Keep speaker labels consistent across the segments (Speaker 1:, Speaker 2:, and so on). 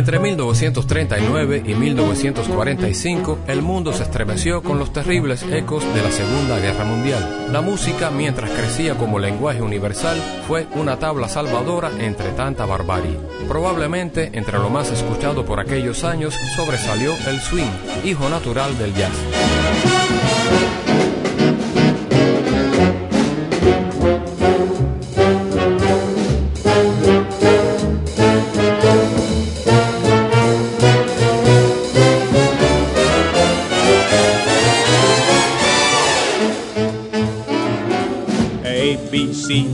Speaker 1: Entre 1939 y 1945, el mundo se estremeció con los terribles ecos de la Segunda Guerra Mundial. La música, mientras crecía como lenguaje universal, fue una tabla salvadora entre tanta barbarie. Probablemente, entre lo más escuchado por aquellos años, sobresalió el swing, hijo natural del jazz.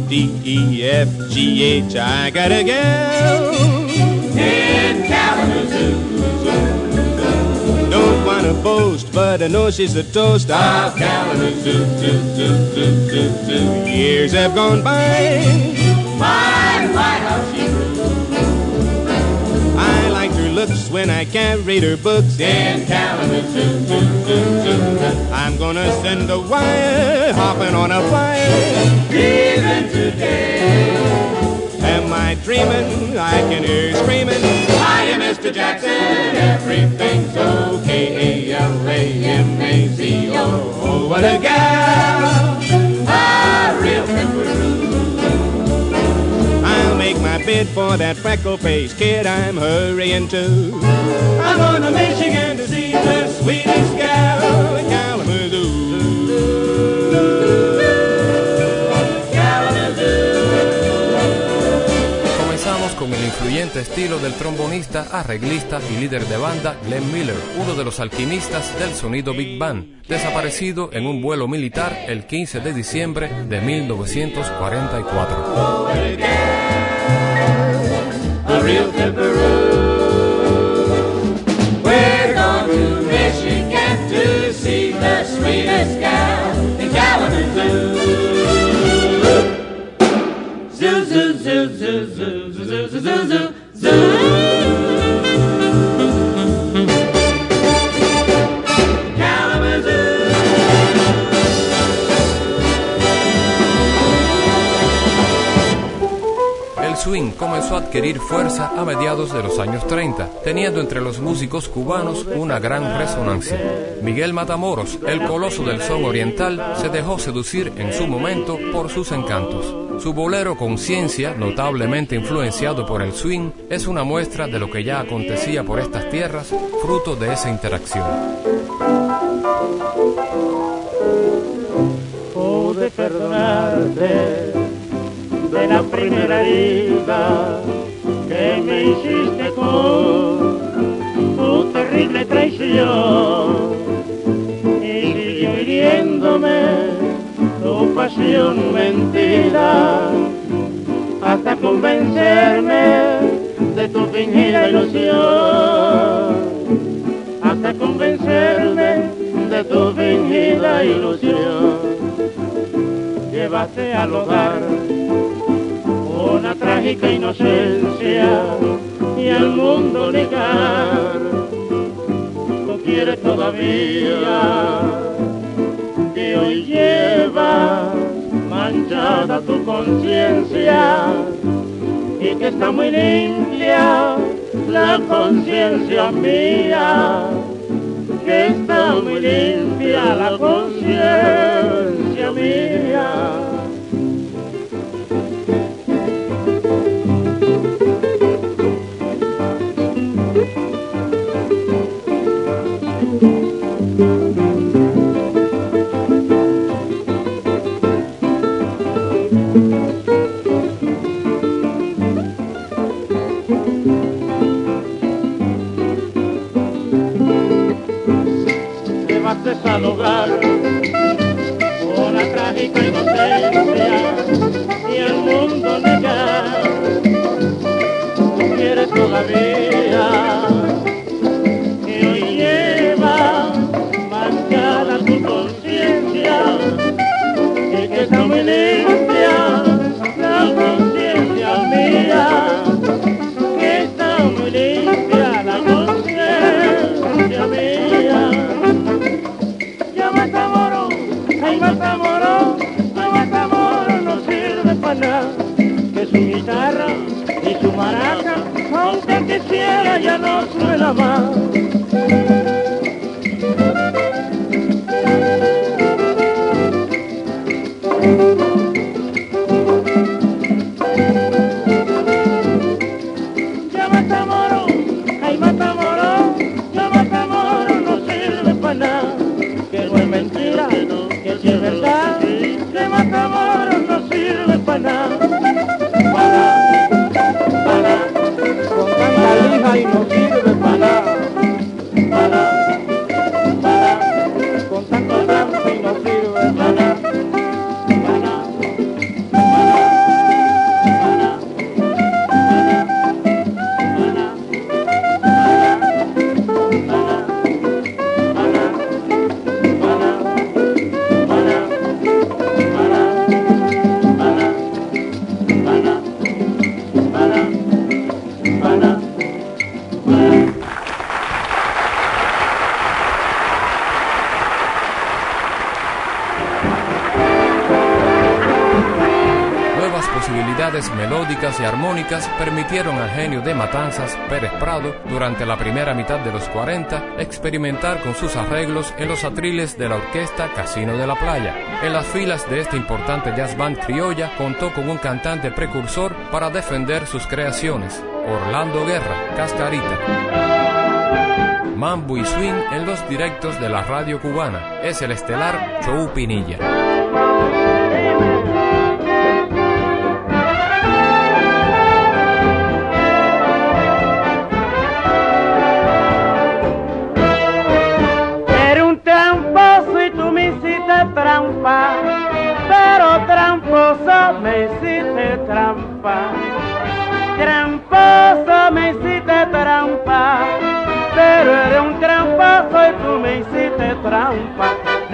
Speaker 2: D, E, F, G, H, I got a gal in Kalamazoo. Don't wanna boast, but I know she's the toast of Kalamazoo. Zoo, zoo, zoo, zoo, zoo. Years have gone by. My, Looks when I can't read her books in Kalamazoo. Zoo, zoo, zoo. I'm gonna send a wire hopping on a flyer. Even today. Am I dreaming? I can hear screaming. Hi, Mr. Jackson. Everything's okay. A-L-A-M-A-Z-O. Oh, what a gal. A real make my bid for that freckle-faced kid I'm hurrying to. I'm going to Michigan to see the sweetest gal in Kalamazoo.
Speaker 1: Comenzamos con el influyente estilo del trombonista, arreglista y líder de banda Glenn Miller, uno de los alquimistas del sonido Big Band, desaparecido en un vuelo militar el 15 de diciembre de 1944.
Speaker 2: Real pepperoo. We're going to Michigan to see the sweetest gal in Kalamazoo. Zoo, zoo, zoo, zoo, zoo, zoo, zoo, zoo, zoo, zoo, zoo.
Speaker 1: Swing comenzó a adquirir fuerza a mediados de los años 30, teniendo entre los músicos cubanos una gran resonancia. Miguel Matamoros, el coloso del son oriental, se dejó seducir en su momento por sus encantos. Su bolero Conciencia, notablemente influenciado por el swing, es una muestra de lo que ya acontecía por estas tierras, fruto de esa interacción.
Speaker 3: pude perdonarte de la primera herida que me hiciste con tu terrible traición. Y siguió hiriéndome tu pasión mentira hasta convencerme de tu fingida ilusión. Hasta convencerme de tu fingida ilusión. Llevaste al hogar trágica inocencia y al mundo negar. Tú quieres todavía que hoy llevas manchada tu conciencia y que está muy limpia la conciencia mía, que está muy limpia la conciencia mía.
Speaker 1: Durante la primera mitad de los 40, experimentar con sus arreglos en los atriles de la orquesta Casino de la Playa. En las filas de esta importante jazz band criolla contó con un cantante precursor para defender sus creaciones, Orlando Guerra, Cascarita. Mambo y swing en los directos de la radio cubana. Es el estelar Chou Pinilla.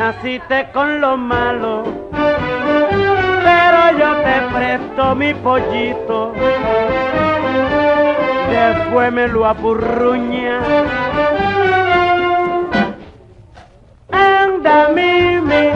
Speaker 4: Naciste con lo malo, pero yo te presto mi pollito. Después me lo apurruña. Anda Mimi,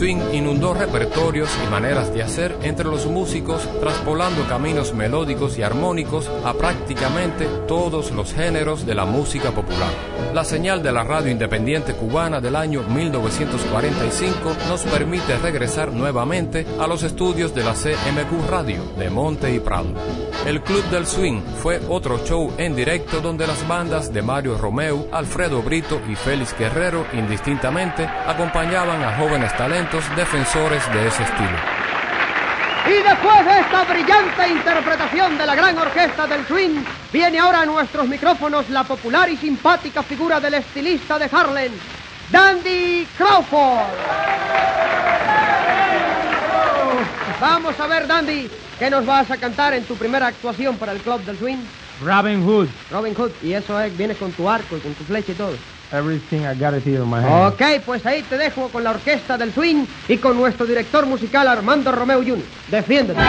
Speaker 1: swing inundó repertorios y maneras de hacer entre los músicos, traspolando caminos melódicos y armónicos a prácticamente todos los géneros de la música popular. La señal de la radio independiente cubana del año 1945 nos permite regresar nuevamente a los estudios de la CMQ Radio de Monte y Prado. El Club del Swing fue otro show en directo donde las bandas de Mario Romeo, Alfredo Brito y Félix Guerrero indistintamente acompañaban a jóvenes talentos defensores de ese estilo.
Speaker 5: Y después de esta brillante interpretación de la gran orquesta del swing, viene ahora a nuestros micrófonos la popular y simpática figura del estilista de Harlem, Dandy Crawford. Vamos a ver, Dandy, ¿qué nos vas a cantar en tu primera actuación para el Club del Swing?
Speaker 6: Robin Hood.
Speaker 5: Robin Hood, y eso es, viene con tu arco y con tu flecha y todo.
Speaker 6: Everything I got it here in my hand.
Speaker 5: Ok, pues ahí te dejo con la orquesta del swing y con nuestro director musical Armando Romeo Jr. Defiéndete.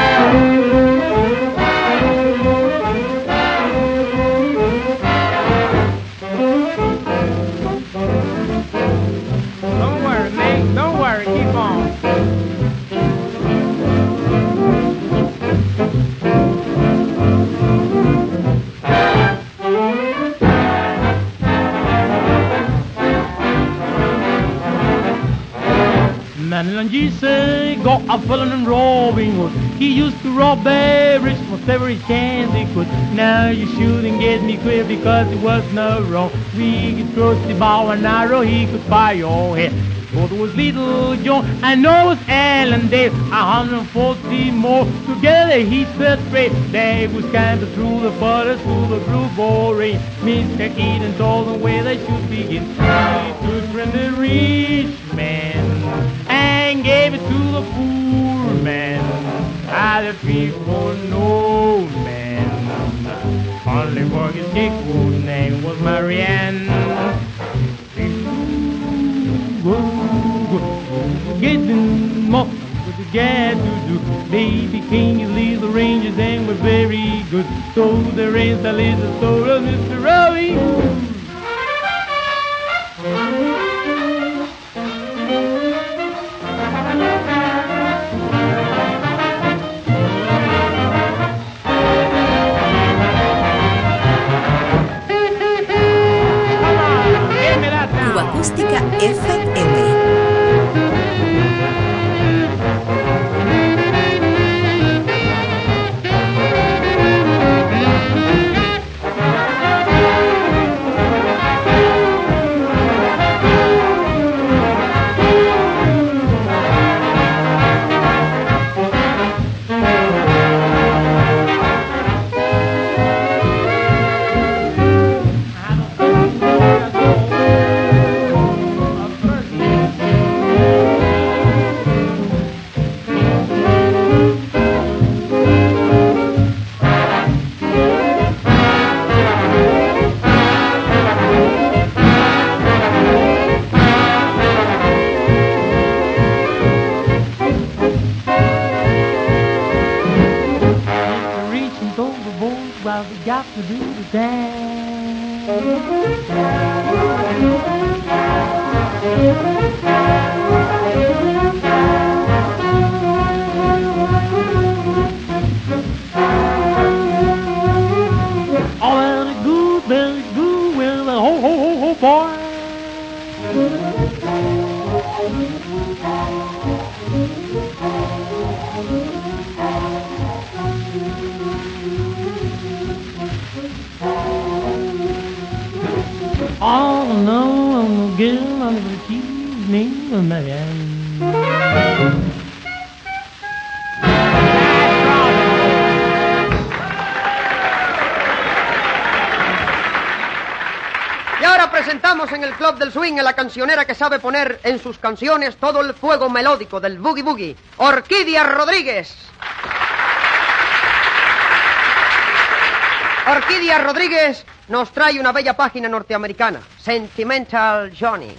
Speaker 6: A felon and robbing Hood. He used to rob every most every chance he could. Now you shouldn't get me quit because it was no wrong. We could cross the bow and arrow, he could fire your head. Both was Little John and no was Dave. A hundred and forty more together he sped straight. Dave was kind of through the butter, through the blue boring. Mr. Eden told them where they should begin. He took from the rich the people no man. Only Borg's dick whose name was Marianne. Getting more with the gad to do. They became lead the rangers and were very good. So they raised a little soul of Mr. Rowie.
Speaker 7: Acústica FM.
Speaker 5: Swing a la cancionera que sabe poner en sus canciones todo el fuego melódico del boogie boogie, Orquídea Rodríguez. Orquídea Rodríguez nos trae una bella página norteamericana, Sentimental Johnny.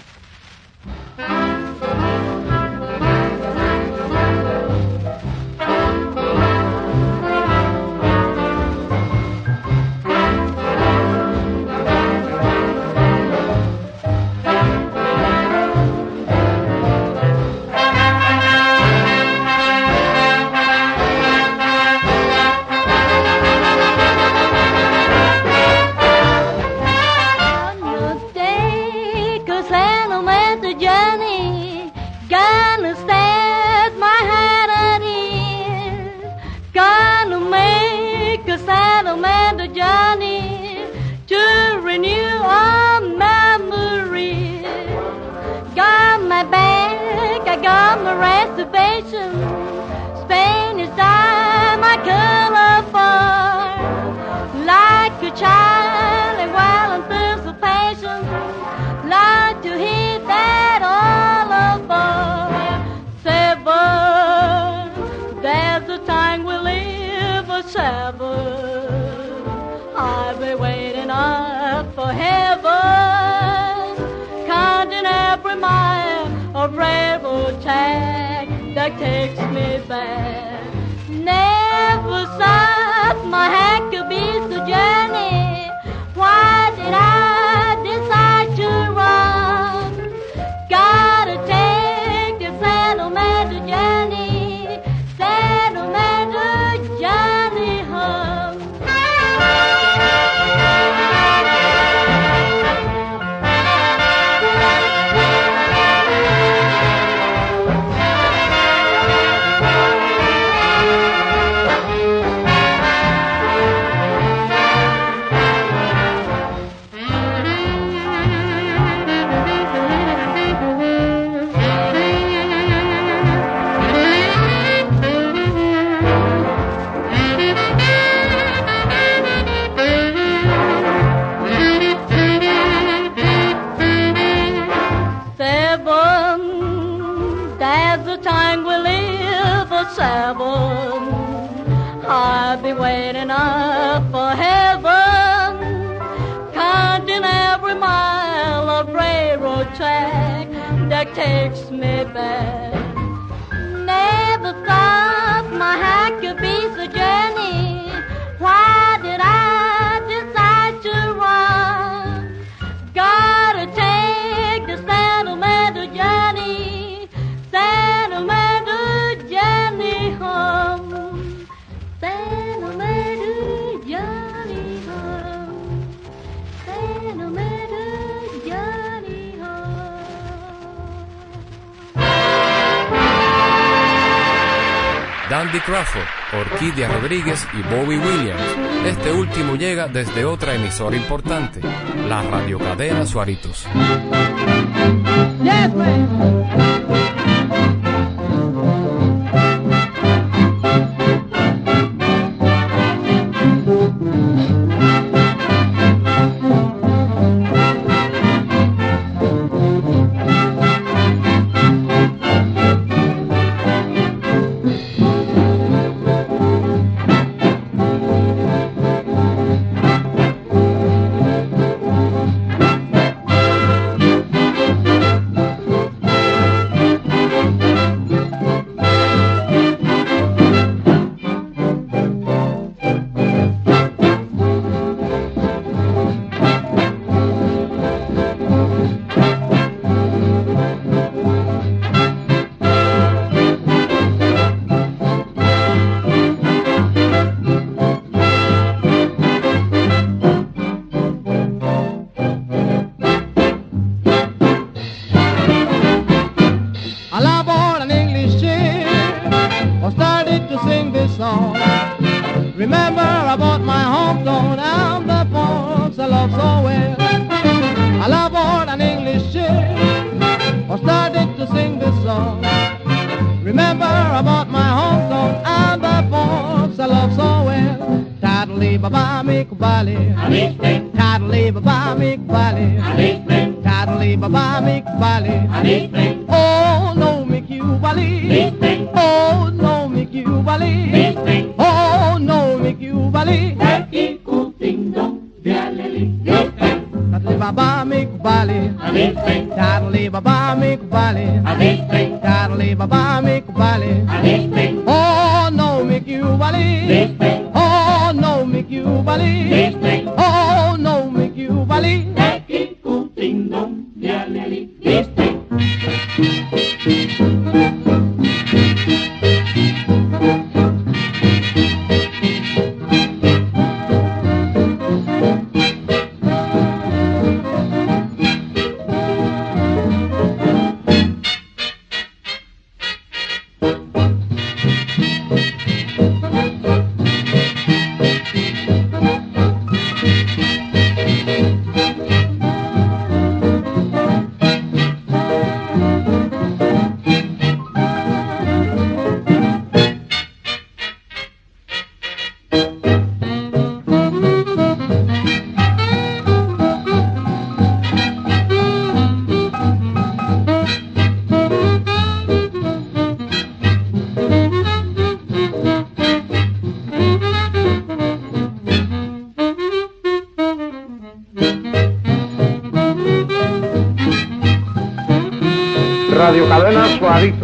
Speaker 8: heaven. that's the time we live for seven. I'll be waiting up for heaven, counting every mile of railroad track that takes me back.
Speaker 9: Randy Crawford, Orquídea Rodríguez y Bobby Williams. Este último llega desde otra emisora importante, la radiocadena Suaritos.
Speaker 4: Cadena Suavito.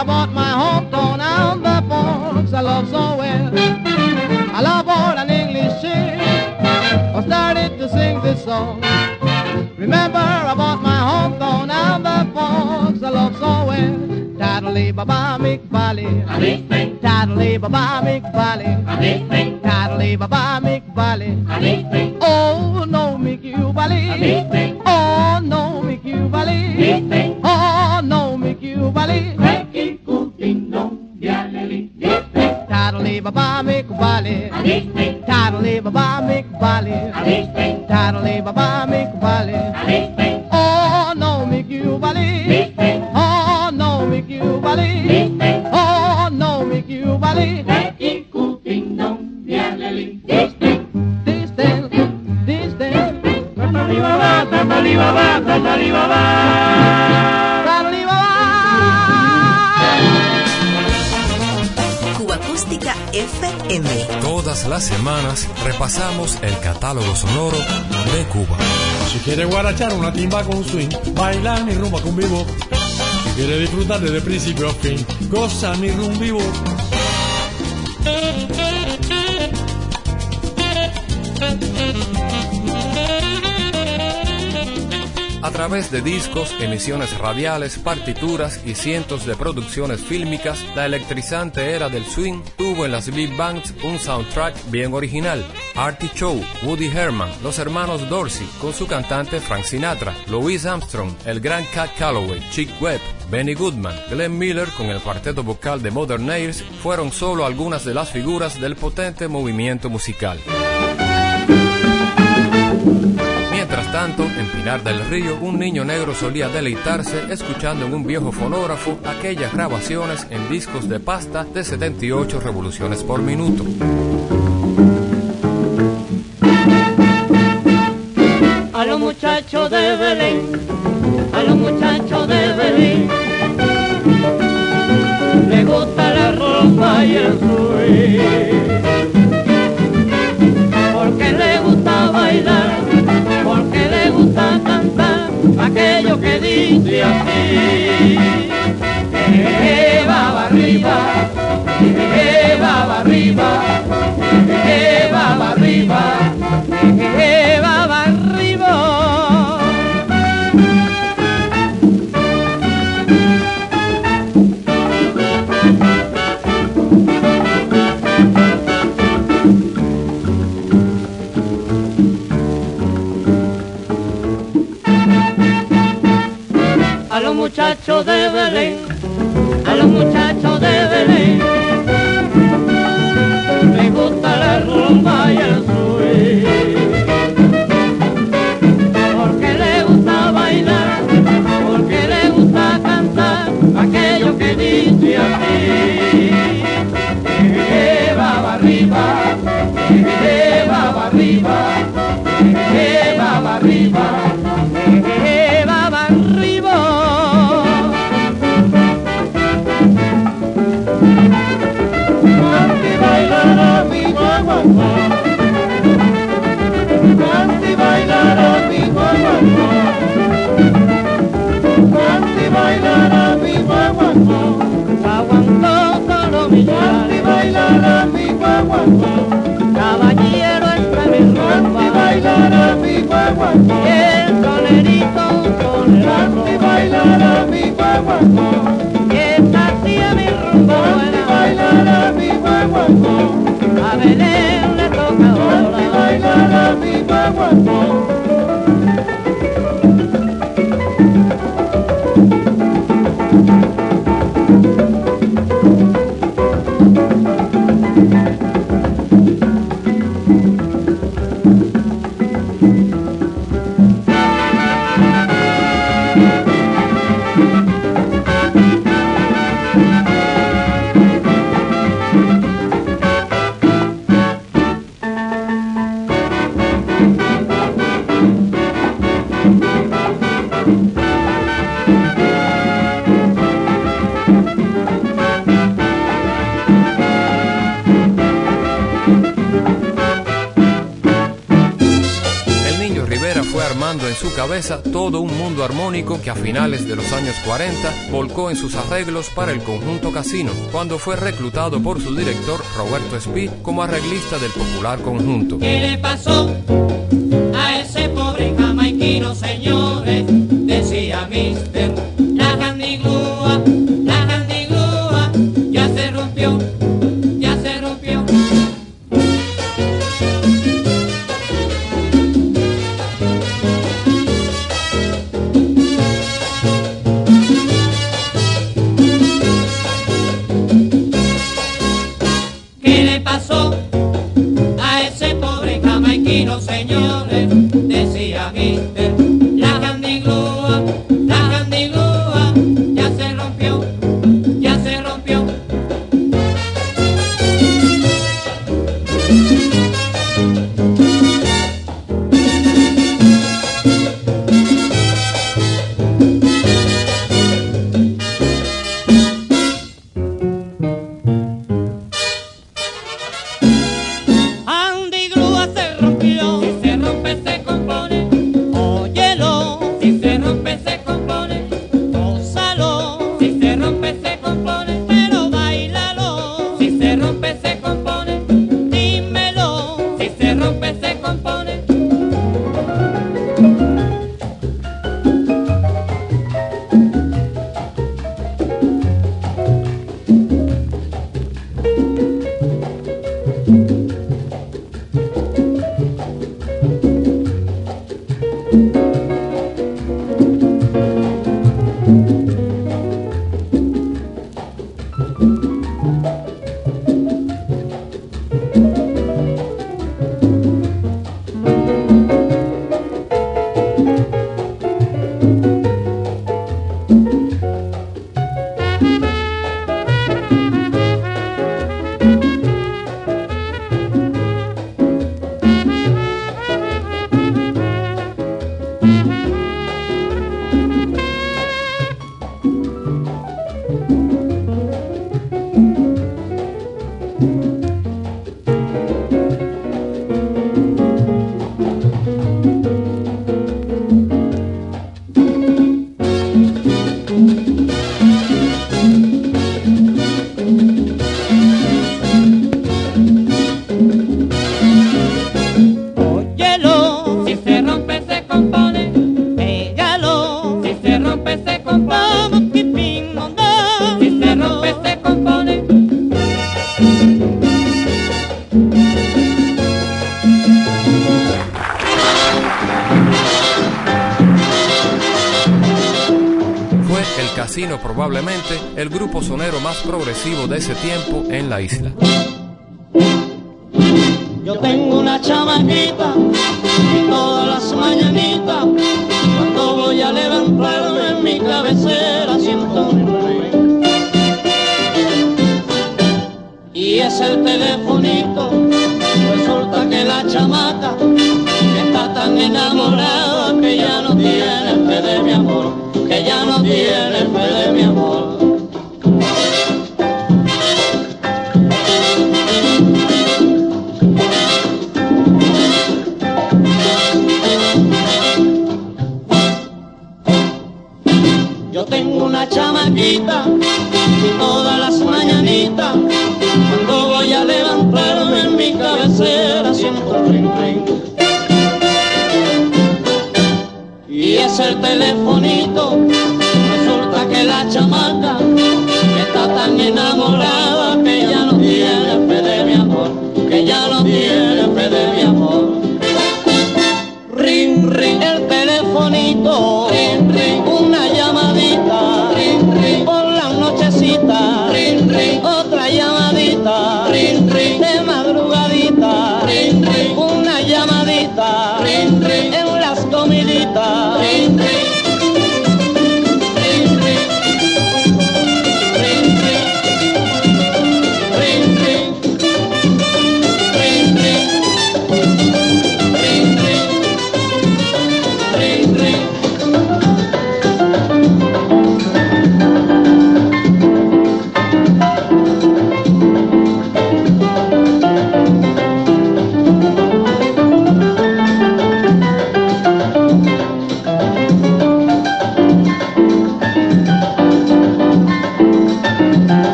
Speaker 9: I bought my
Speaker 1: catálogo sonoro de Cuba.
Speaker 10: Si quiere guarachar una timba con swing, bailar mi rumba con vivo. Si quiere disfrutar desde principio a fin, goza mi rum vivo.
Speaker 1: Través de discos, emisiones radiales, partituras y cientos de producciones fílmicas, la electrizante era del swing tuvo en las big bands un soundtrack bien original. Artie Chow, Woody Herman, los hermanos Dorsey con su cantante Frank Sinatra, Louis Armstrong, el gran Cat Calloway, Chick Webb, Benny Goodman, Glenn Miller con el cuarteto vocal de Modern Airs fueron solo algunas de las figuras del potente movimiento musical. Tanto, en Pinar del Río, un niño negro solía deleitarse escuchando en un viejo fonógrafo aquellas grabaciones en discos de pasta de 78 revoluciones por minuto.
Speaker 7: A los muchachos de Belén, a los muchachos de Belén, que dice así. Eh, va arriba, eh, va arriba, eh, va arriba, va va arriba. De Belén, a los muchachos de Belén,
Speaker 9: Cante y bailará mi guaguancó.
Speaker 7: caballero entre mis
Speaker 9: Cante y bailará mi guaguancó.
Speaker 7: y el sonerito, un sonero,
Speaker 9: Cante y bailará mi guaguancó.
Speaker 7: y esta tía mi
Speaker 9: Cante y bailará mi guaguancó.
Speaker 7: a Belén le toca
Speaker 9: Cante y
Speaker 7: ahora.
Speaker 9: bailará mi guaguancó.
Speaker 1: Todo un mundo armónico que a finales de los años 40 volcó en sus arreglos para el conjunto Casino, cuando fue reclutado por su director Roberto Speed como arreglista del popular conjunto.
Speaker 7: ¿Qué le pasó a ese pobre jamaiquino, señores? Decía Mister,
Speaker 11: tiempo en la isla.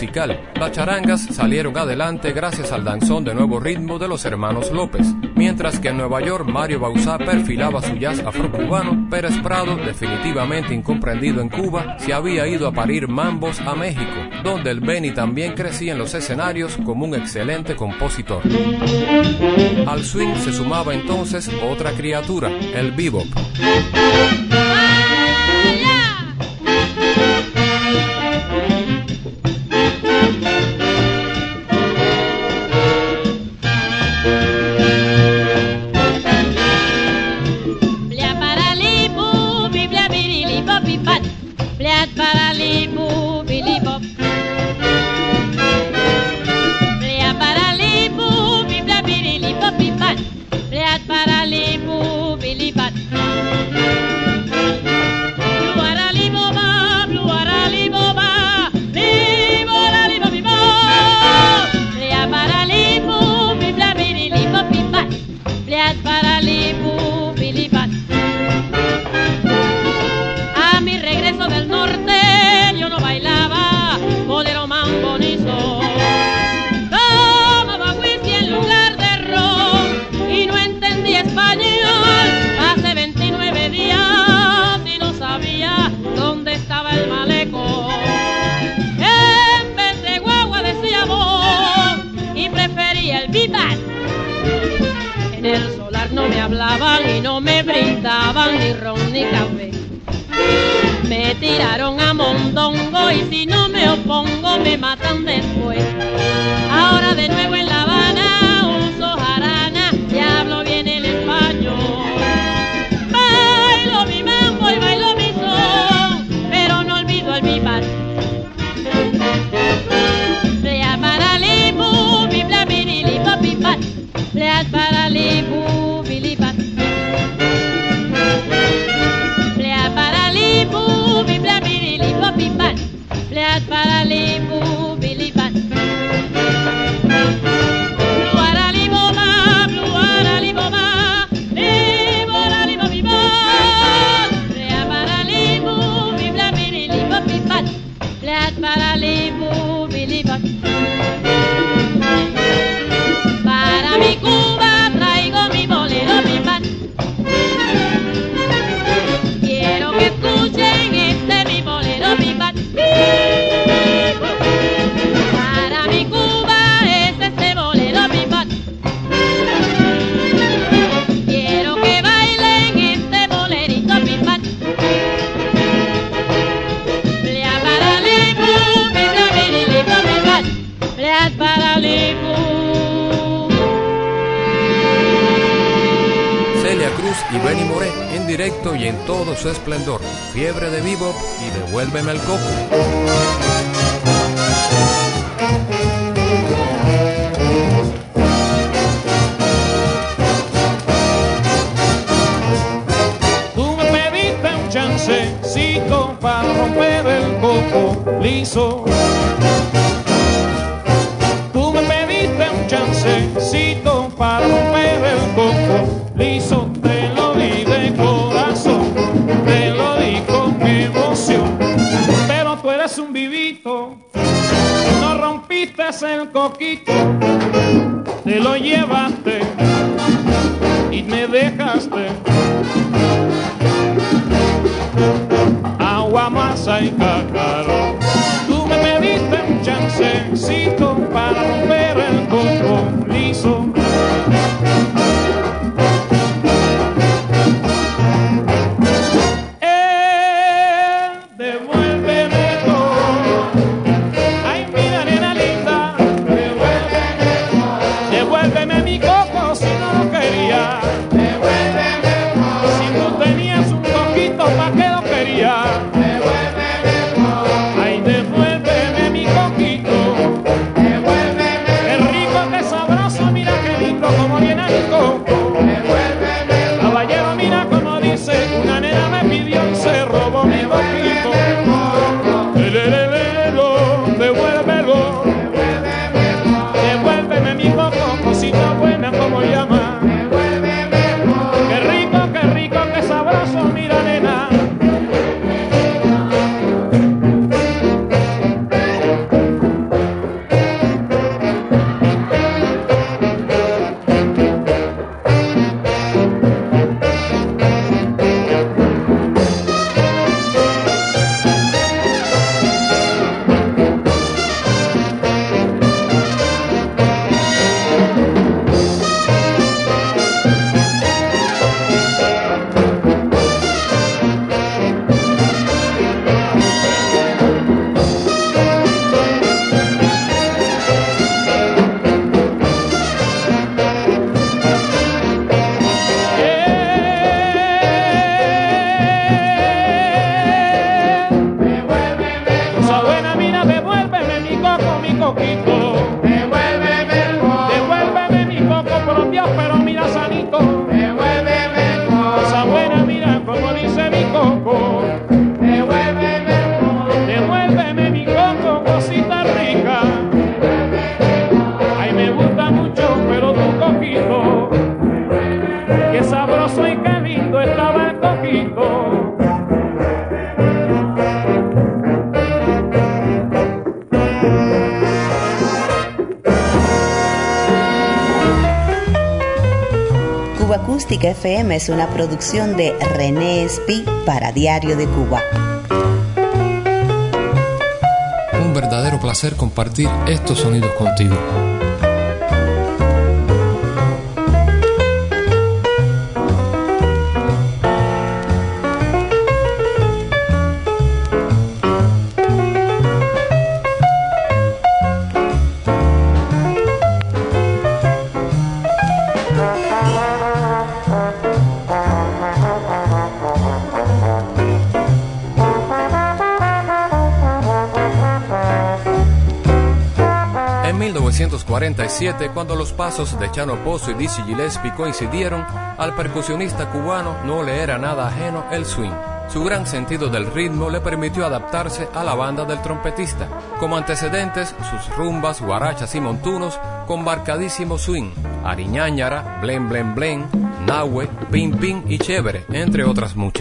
Speaker 1: Las
Speaker 11: charangas salieron adelante gracias al danzón de nuevo ritmo de los hermanos López, mientras que en Nueva York Mario Bauzá perfilaba su jazz afrocubano, Pérez Prado, definitivamente incomprendido en Cuba, se había ido a parir mambos a México, donde el Benny también crecía en los escenarios como un excelente compositor. Al swing se sumaba entonces otra criatura, el bebop.
Speaker 12: Esplendor. Fiebre de bebop y devuélveme el coco.
Speaker 13: Coquito. Qué sabroso y qué lindo estaba el coquito.
Speaker 14: Cuba Acústica FM es una producción de René Espi para Diario de Cuba.
Speaker 12: Un verdadero placer compartir estos sonidos contigo. 1947, cuando los pasos de Chano Pozo y Dizzy Gillespie coincidieron, al percusionista cubano no le era nada ajeno el swing. Su gran sentido del ritmo le permitió adaptarse a la banda del trompetista. Como antecedentes, sus rumbas, guarachas y montunos con marcadísimo swing, ariñáñara, blen blen blen, nahue, pin pin y chévere, entre otras muchas.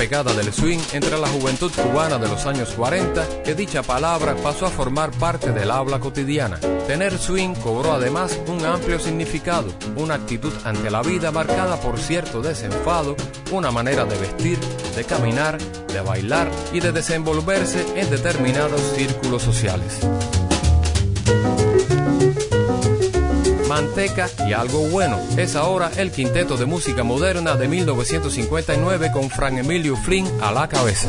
Speaker 1: Pegada del swing entre la juventud cubana de los años 40 que dicha palabra pasó a formar parte del habla cotidiana. Tener swing cobró además un amplio significado, una actitud ante la vida marcada por cierto desenfado, una manera de vestir, de caminar, de bailar y de desenvolverse en determinados círculos sociales. Y algo bueno. Es ahora el quinteto de música moderna de 1959 con Frank Emilio Flynn a la cabeza.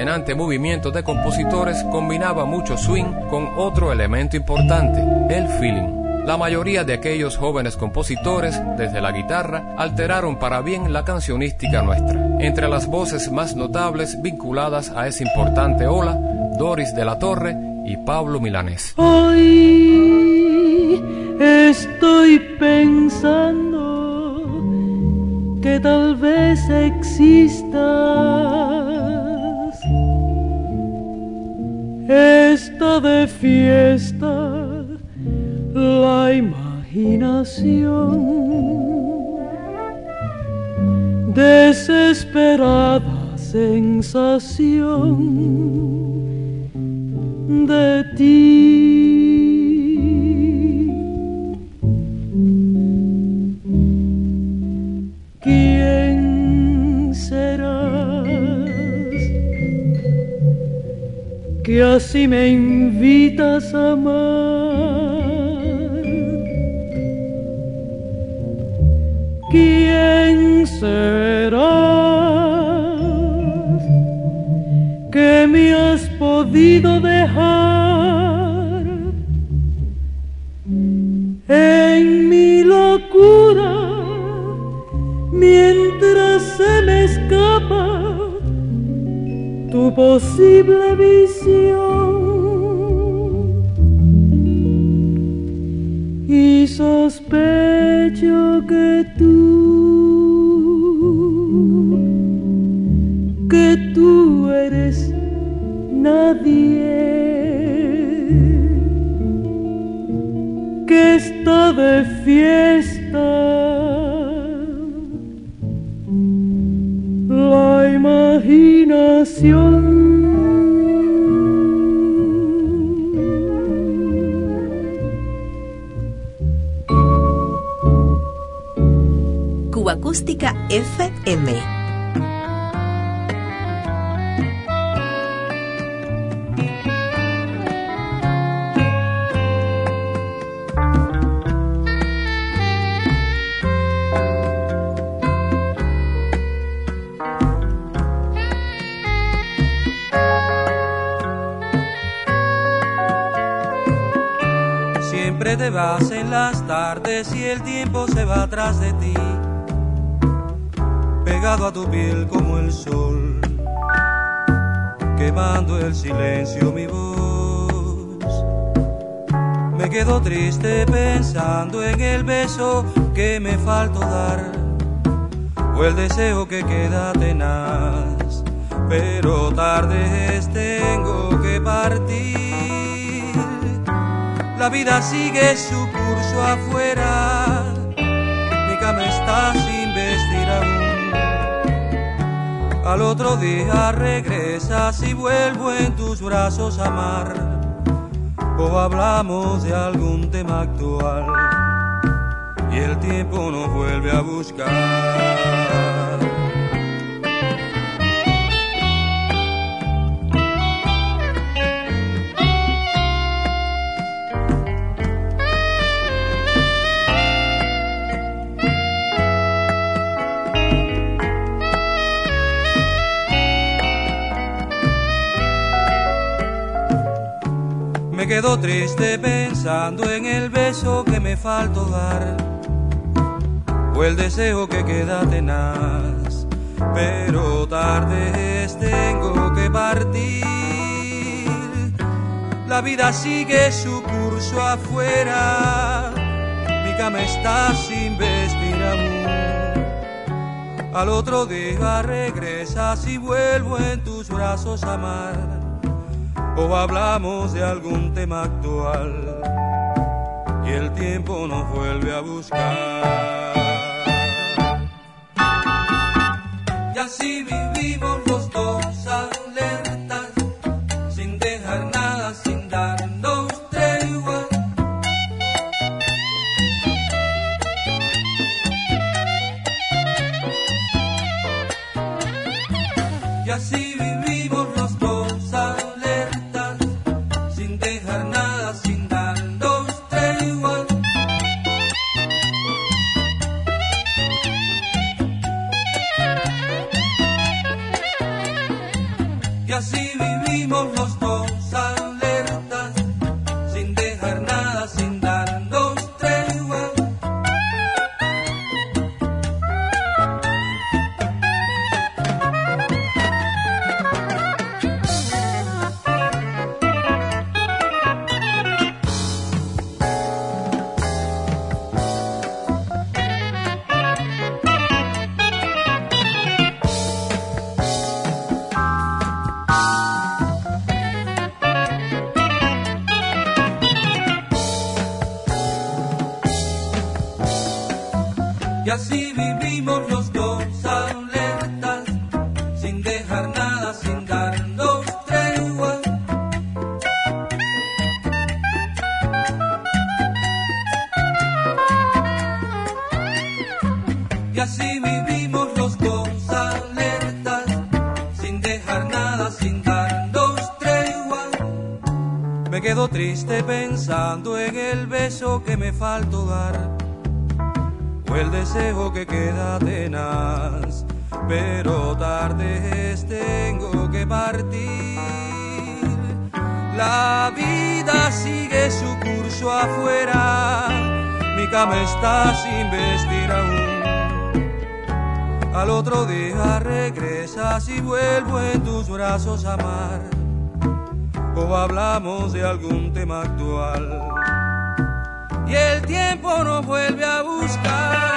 Speaker 1: Oxigenante movimiento de compositores combinaba mucho swing con otro elemento importante, el feeling. La mayoría de aquellos jóvenes compositores, desde la guitarra, alteraron para bien la cancionística nuestra. Entre las voces más notables vinculadas a esa importante ola, Doris de la Torre y Pablo Milanés.
Speaker 15: Hoy estoy pensando que tal vez existas. De fiesta, la imaginación, desesperada sensación de ti. Que así me invitas a amar? ¿Quién serás que me has podido posible visión. Y sospecho que tú,
Speaker 16: el deseo que queda tenaz, pero tarde tengo que partir la vida sigue su curso afuera, mi cama está sin vestir aún. Al otro día regresas y vuelvo en tus brazos a amar, o hablamos de algún tema actual y el tiempo nos vuelve a buscar. quedo triste pensando en el beso que me faltó dar el deseo que queda tenaz. Pero tarde tengo que partir. La vida sigue su curso afuera. Mi cama está sin vestir aún. Al otro día regresas y vuelvo en tus brazos a amar o hablamos de algún tema actual y el tiempo nos vuelve a buscar. Y pensando en el beso que me faltó dar o el deseo que queda tenaz, pero tarde tengo que partir. La vida sigue su curso afuera, mi cama está sin vestir aún. Al otro día regresas y vuelvo en tus brazos a amar. O hablamos de algún actual. Y el tiempo nos vuelve a buscar.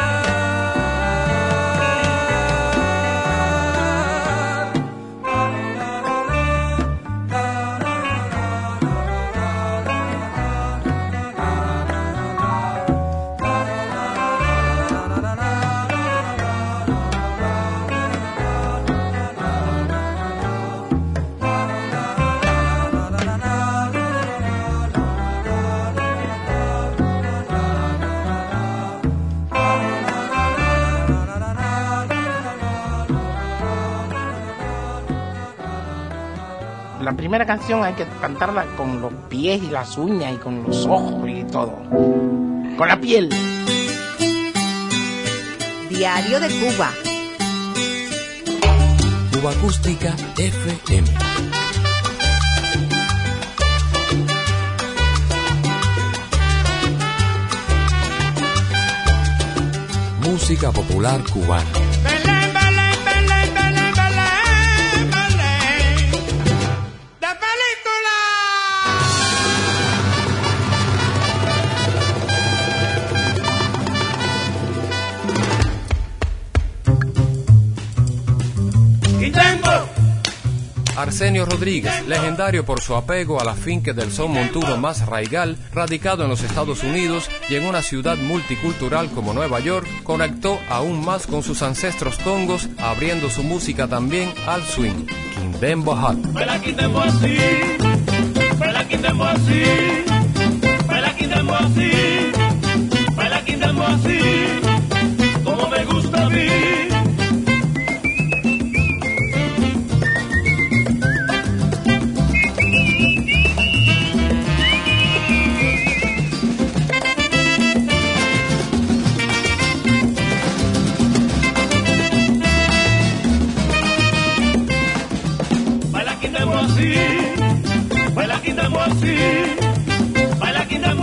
Speaker 17: La primera canción hay que cantarla con los pies y las uñas y con los ojos y todo. Con la piel.
Speaker 14: Diario de Cuba.
Speaker 1: Cuba Acústica FM. Música popular cubana. Arsenio Rodríguez, legendario por su apego a la finca del son montuno más raigal, radicado en los Estados Unidos y en una ciudad multicultural como Nueva York, conectó aún más con sus ancestros congos, abriendo su música también al swing.
Speaker 18: Así, como me gusta.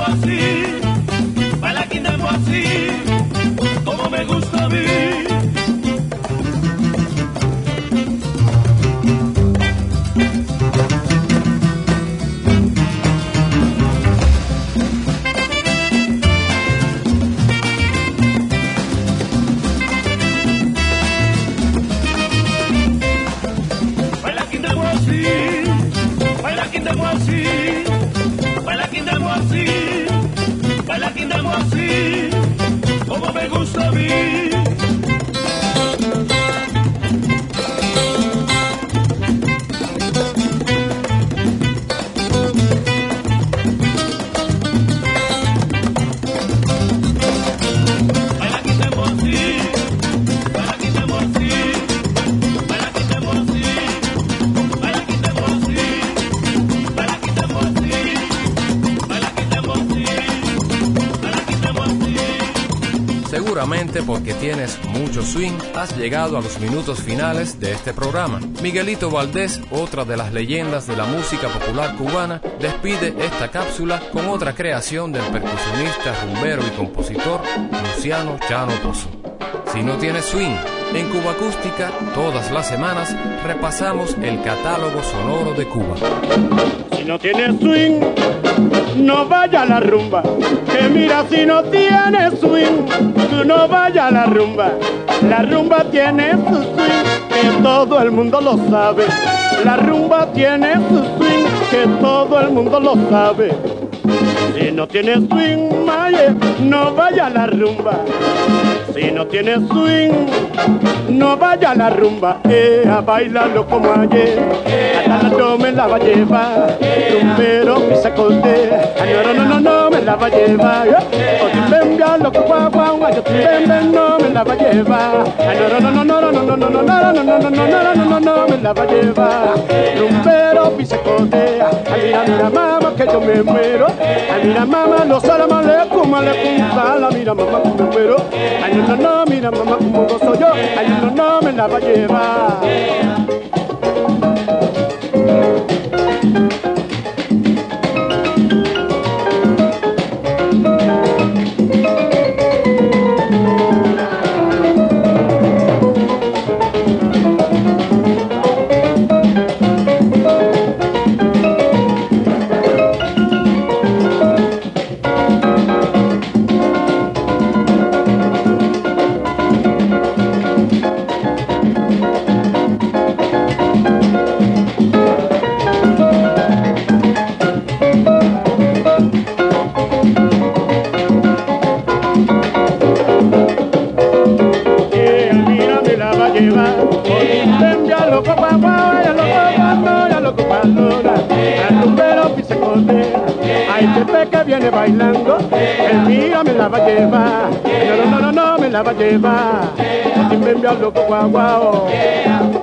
Speaker 18: así, para la así.
Speaker 1: Llegado a los minutos finales de este programa. Miguelito Valdés, otra de las leyendas de la música popular cubana, despide esta cápsula con otra creación del percusionista, rumbero y compositor Luciano Chano Pozo. Si no tienes swing, en Cuba Acústica, todas las semanas repasamos el catálogo sonoro de Cuba.
Speaker 19: Si no tienes swing, no vaya a la rumba. Que mira, si no tienes swing, no vaya a la rumba. La rumba tiene su swing, que todo el mundo lo sabe. La rumba tiene su swing, que todo el mundo lo sabe. Si no tienes swing, maye, no vaya a la rumba. Si no tienes swing, no vaya a la rumba, eh, a bailarlo como ayer. Hasta la no me la va a llevar, pisa me la va a llevar. O si bembia lo que guau guau, ay, yo si bembe, no me la va a llevar. No, no, no, no, no, no, no, no, no, no, no, no, no, no, no, no, no, me la va a llevar. Rumbero pisa cote. Ay, mira, mira, mamá, que yo me muero. Ay, mira, mamá, los salam aleikum, aleikum salam. Mira, mamá, que me muero. Ay, no, no, no, mira, mamá, como gozo yo. Ay, no, no, me la va a llevar. No, me la va a llevar.